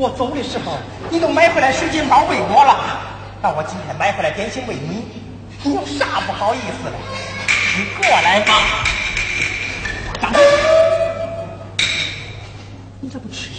我走的时候，你都买回来水晶包喂我了，那我今天买回来点心喂你，你有啥不好意思的？你过来吧，张飞，你咋不吃？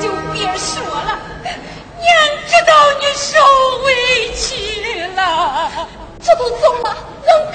就别说了娘知道你受委屈了。这都走了能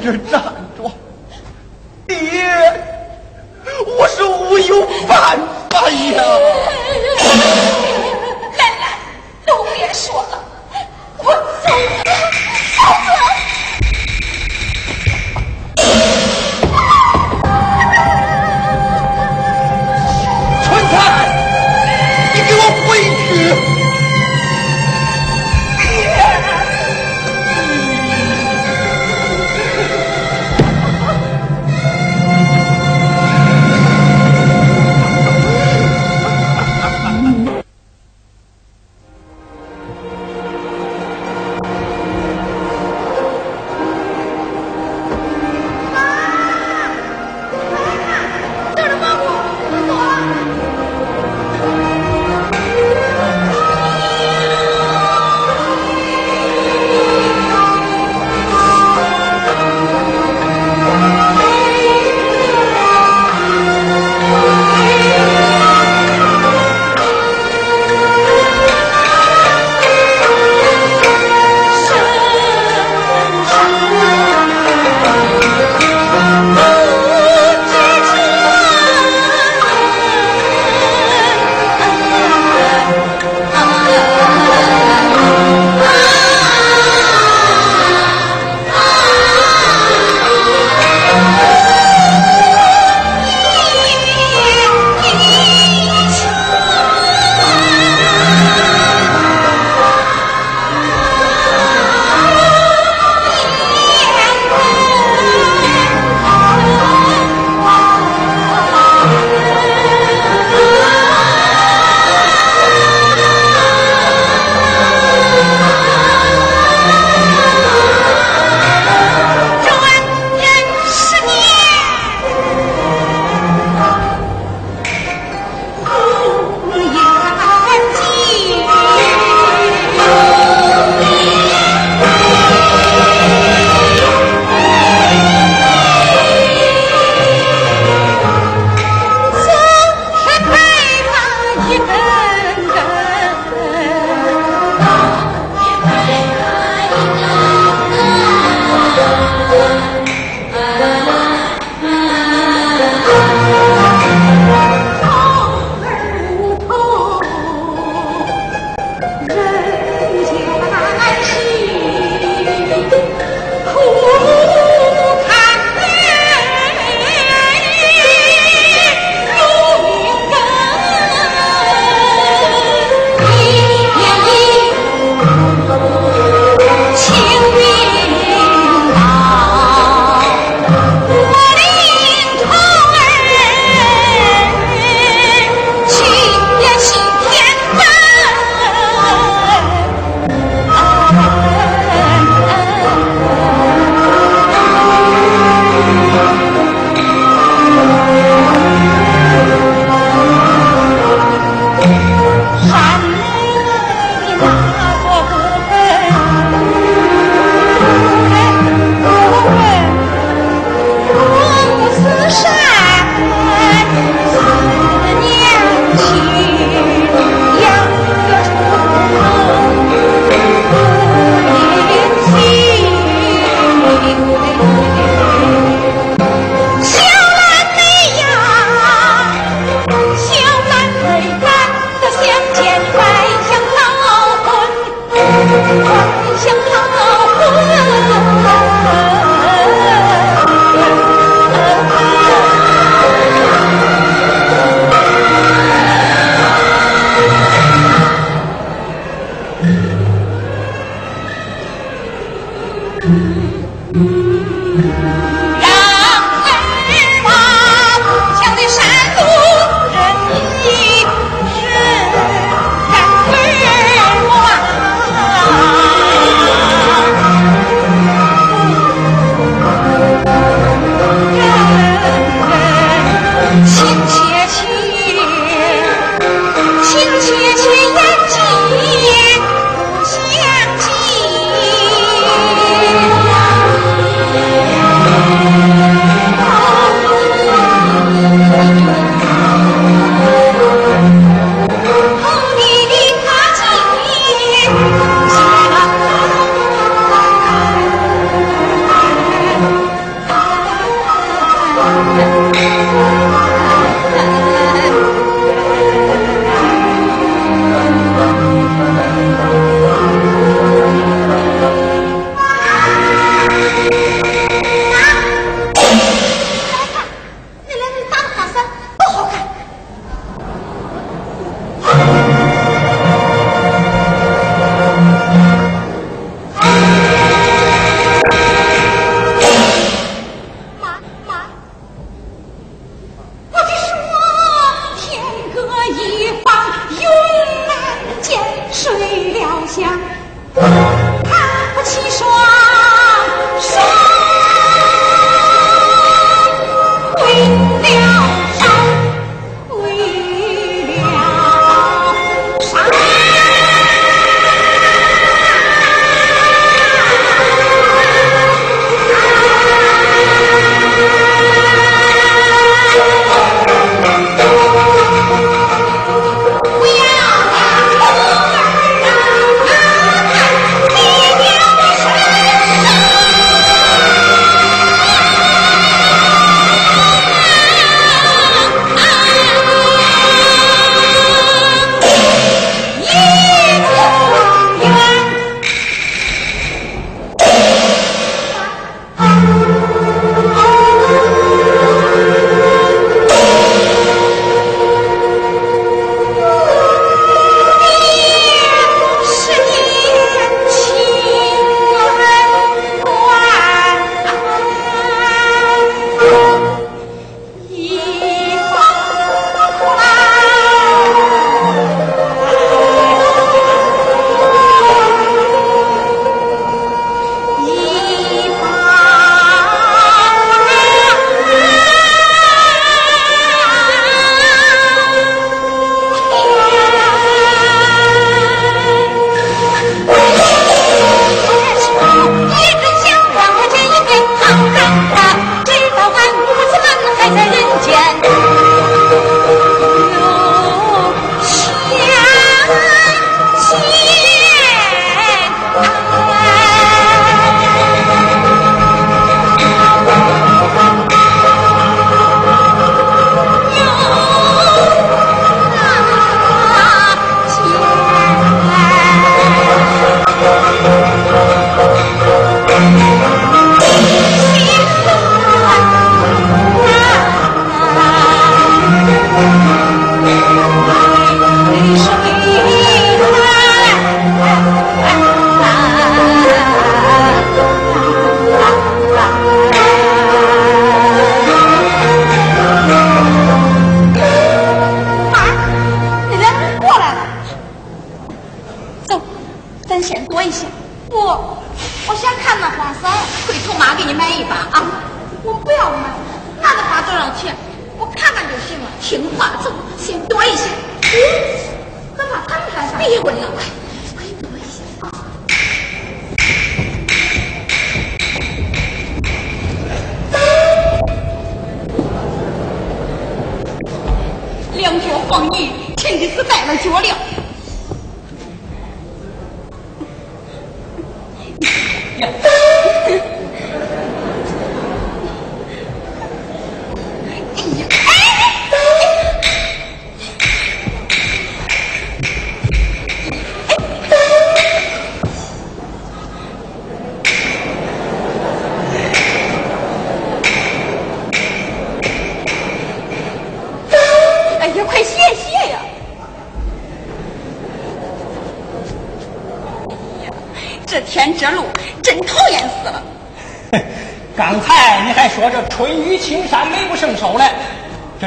这站着，爹，我是无有办法呀。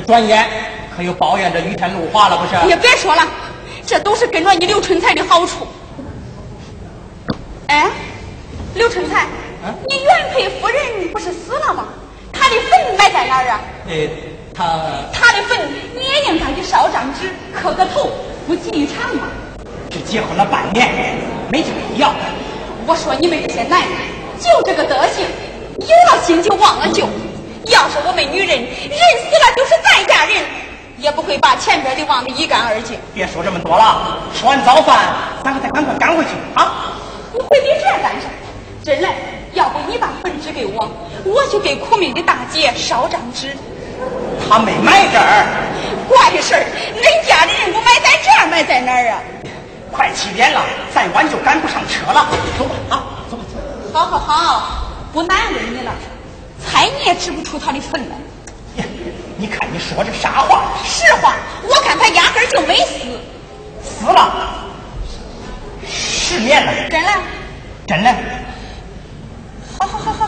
转眼可又抱怨这雨天路滑了，不是？你别说了，这都是跟着你刘春才的好处。哎，刘春才，你原配夫人不是死了吗？她的坟埋在哪儿啊？哎，她她的坟你也应该去烧张纸，磕个头，不吉一场吗？这结婚了半年，没这个必要。我说你们这些男人，就这个德行，有了新就忘了旧。要是我们女人人死了就是再嫁人，也不会把前边的忘得一干二净。别说这么多了，吃完早饭，咱可得赶快赶回去啊！你回避这干啥？真来，要不你把本纸给我，我去给苦命的大姐烧张纸。他没买这儿，怪事儿，恁家的人不买在这儿，买在哪儿啊？快七点了，再晚就赶不上车了。走吧，啊，走吧，走。好好好，不难为你了。猜你也指不出他的分来。呀，你看你说这啥话？实话，我看他压根就没死。死了，失眠了。真的？真的。好好好好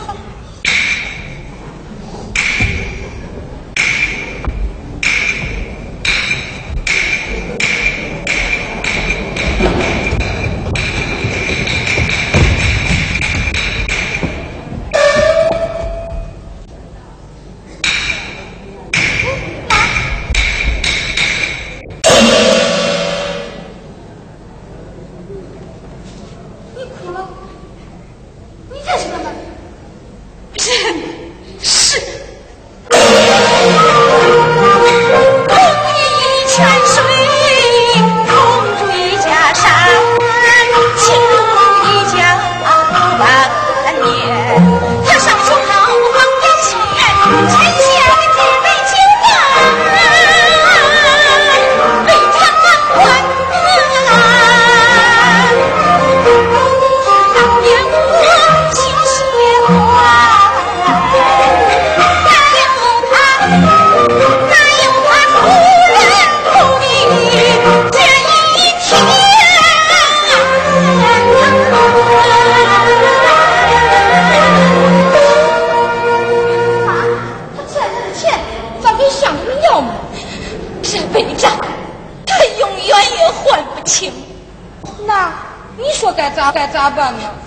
Alabama.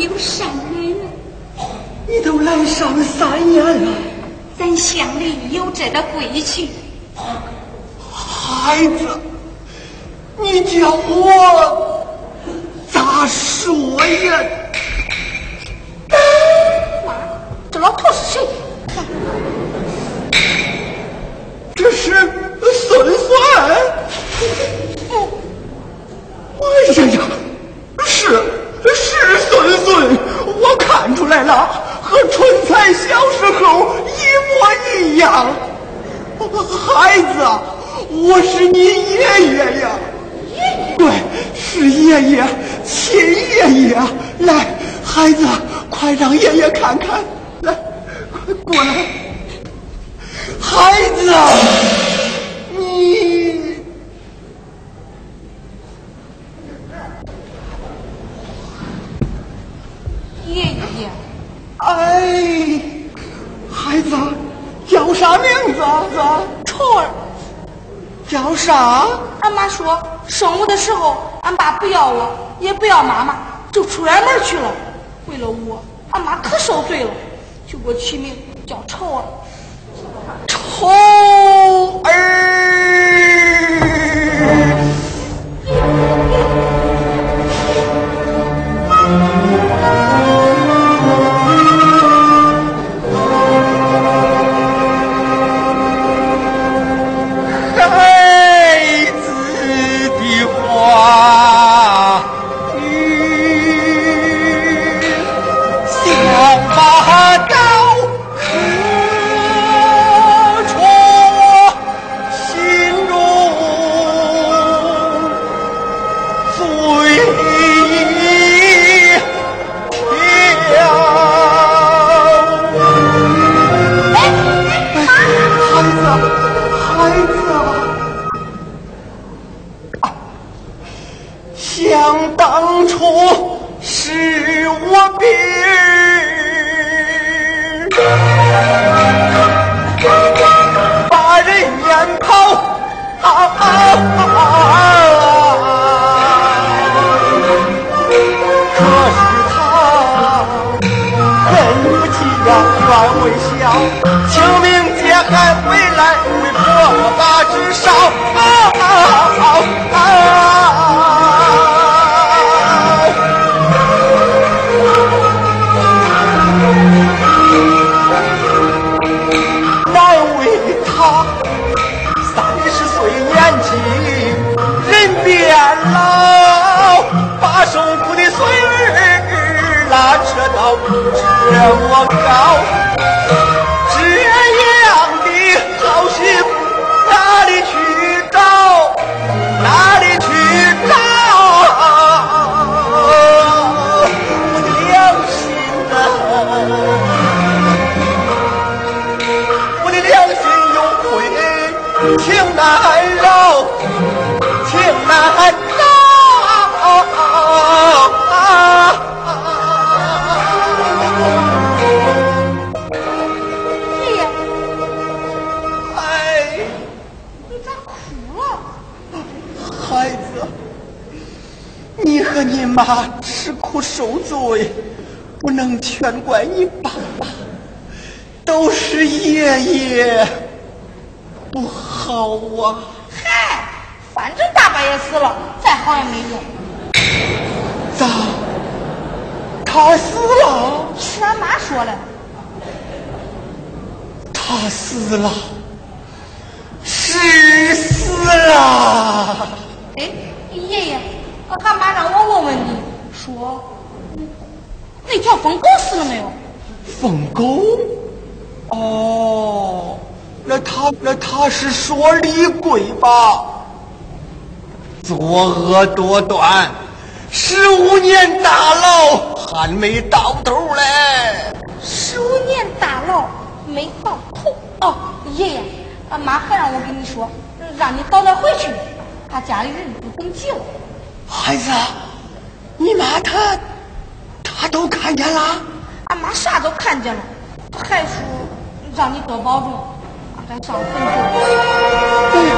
有善恩，你都来上三年了，咱乡里有这个规矩。孩子，你叫我咋说呀？妈，这老头是谁？这是孙孙。哎呀呀，是。孙，我看出来了，和春才小时候一模一样。孩子，我是你爷爷呀。对，是爷爷，亲爷爷。来，孩子，快让爷爷看看。来，快过来。孩子。哎孩子叫啥名字啊？子臭儿。叫啥？俺妈说生我的时候俺爸不要我也不要妈妈就出远门去了。为了我俺妈可受罪了就给我起名叫臭儿。臭儿。当初是我兵，把人撵跑。可是他人不急呀，愿为小，清明节还回来为婆把纸烧。么妈吃苦受罪，不能全怪你爸爸，都是爷爷不好啊。嗨，反正爸爸也死了，再好也没用。咋？他死了？是俺妈说的。他死了，是死了。哎，爷爷，俺妈让我问问你，说疯狗死了没有？疯狗？哦，那他那他是说李贵吧？作恶多端，十五年大牢还没到头嘞。十五年大牢没到头。哦，爷爷，俺妈还让我跟你说，让你早点回去，他家里人不等急了。孩子，你妈她她都看见了？俺妈啥都看见了，还说让你多保重，俺该上坟去。哎呀，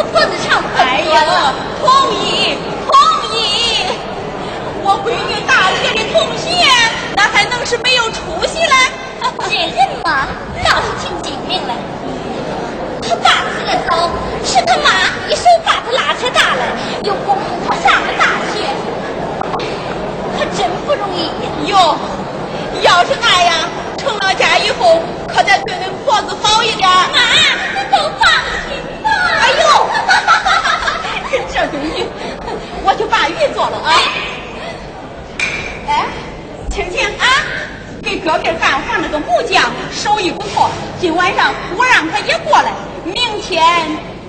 意了？可脖子长可哎呀，同意同意。我闺女大学的同学，那还能是没有出息嘞？这人嘛，倒是挺精明的。他爸死的早，是他妈一手把他拉扯大了，又供他上了大学，可真不容易呀。哟，要是那样，成了家以后，可得对恁婆子好一点。妈，你都放心。哎呦，这顿鱼，我就把鱼做了啊。哎，青青啊，给隔壁干活那个木匠手艺不错，今晚上我让他也过来，明天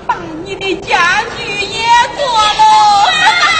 把你的家具也做喽。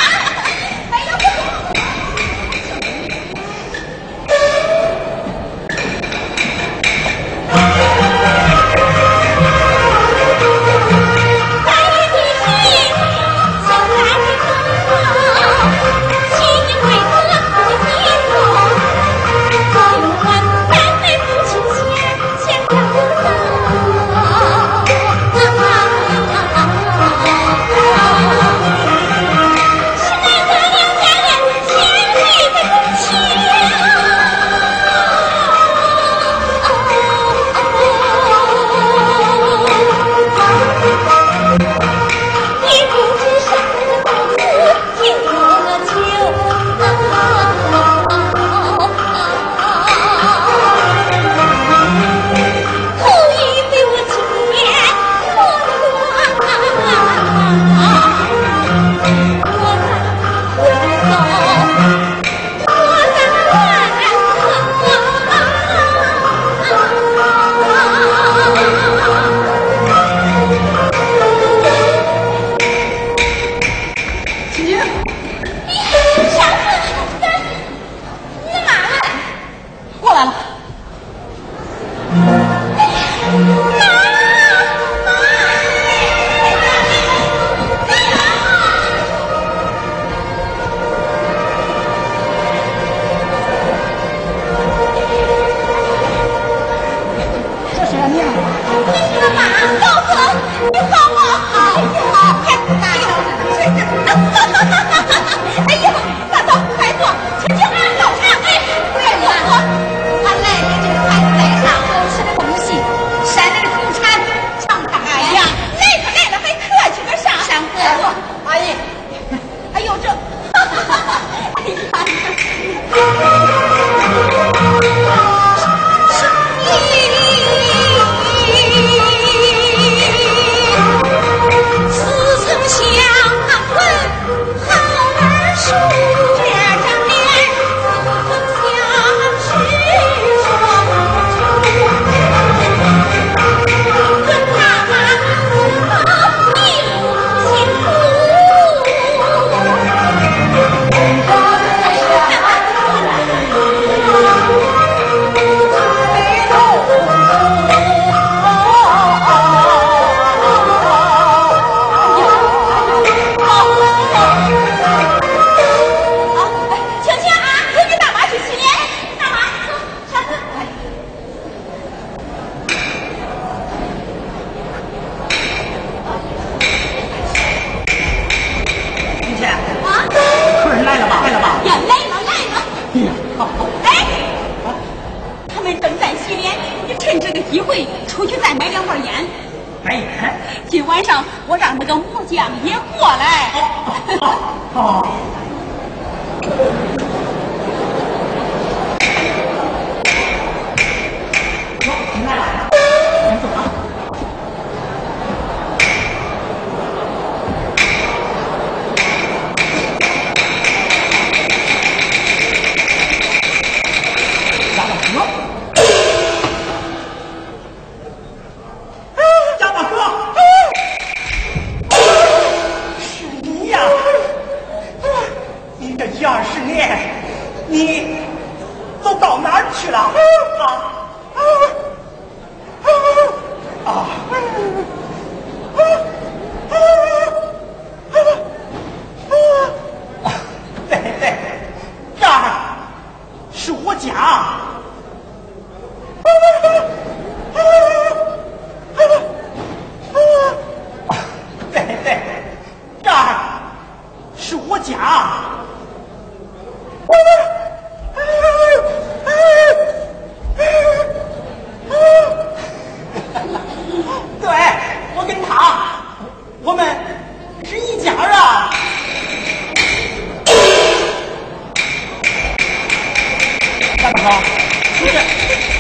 Yeah.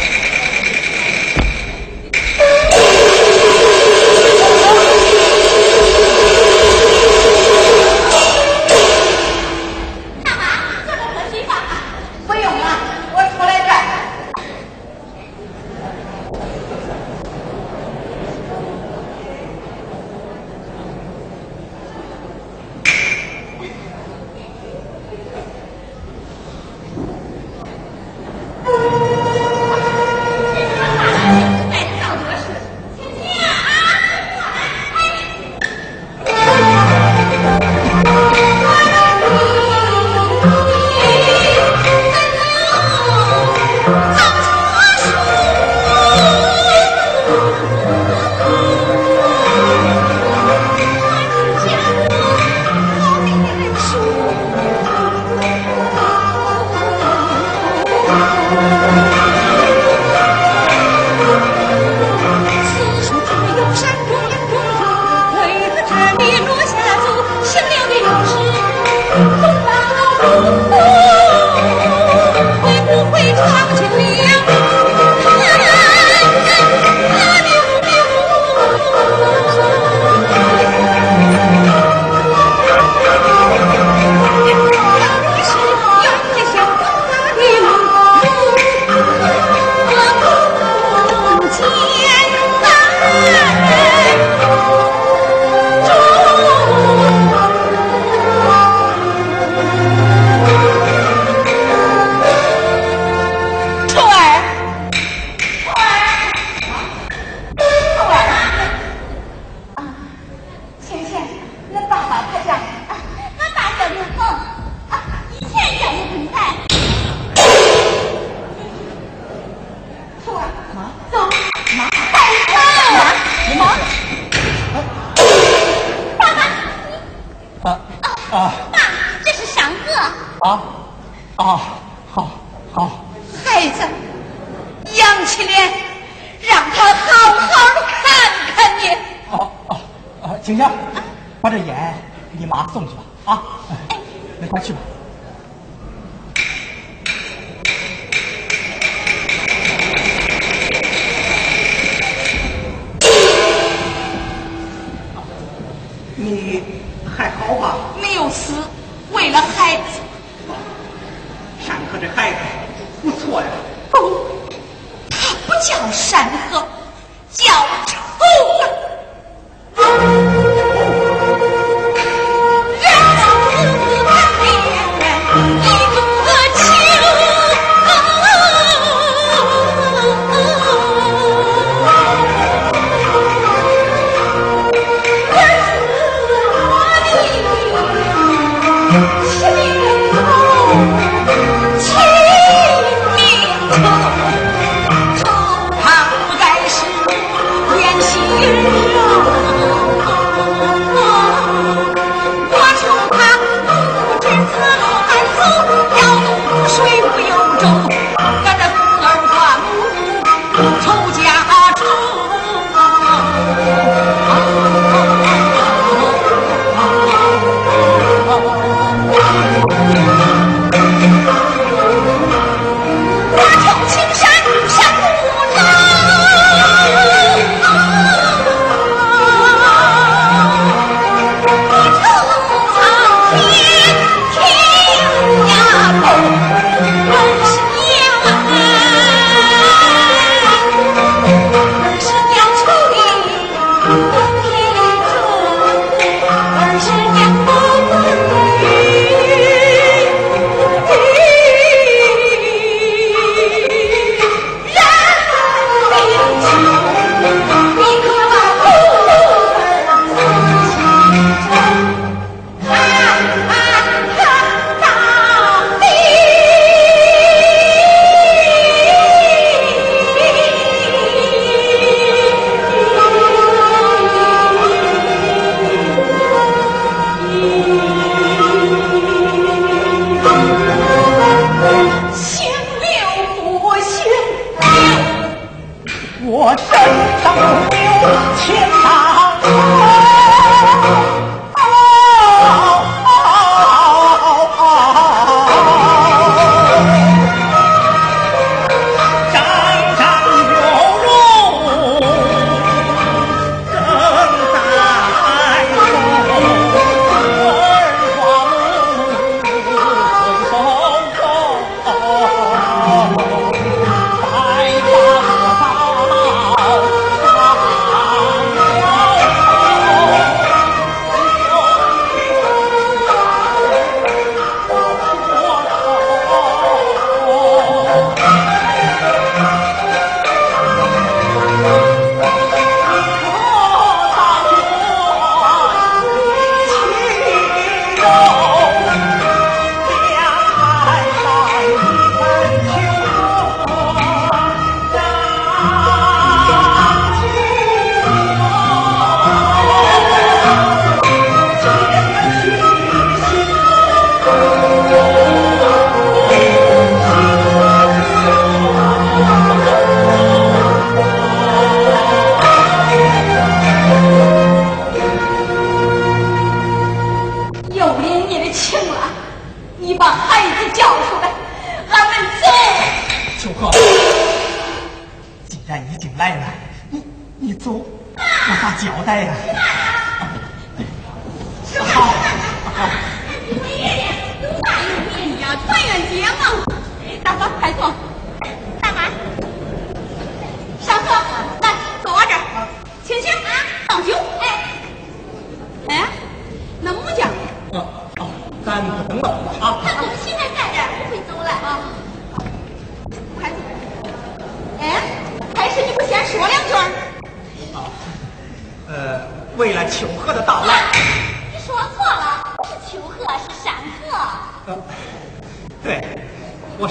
妹子扬起脸让他好好的看看你。哦哦啊青青把这烟给你妈送去吧啊。哎那快去吧。你还好吧。没有死为了孩子。上课这孩子。善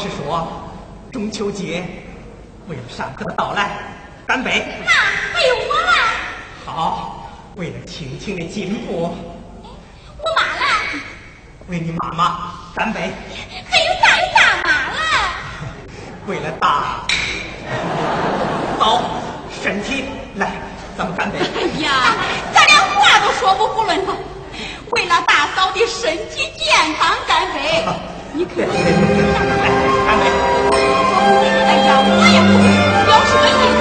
是说，中秋节，为了上课的到来，干杯。那还有我了。好，为了婷婷的进步。我妈了。为你妈妈干杯。还有大有大妈了。为了大嫂身体来，咱们干杯。哎呀，咱连话都说不囫囵了。为了大嫂的身体健康，干杯。你可真。哎呀我也不会有什么意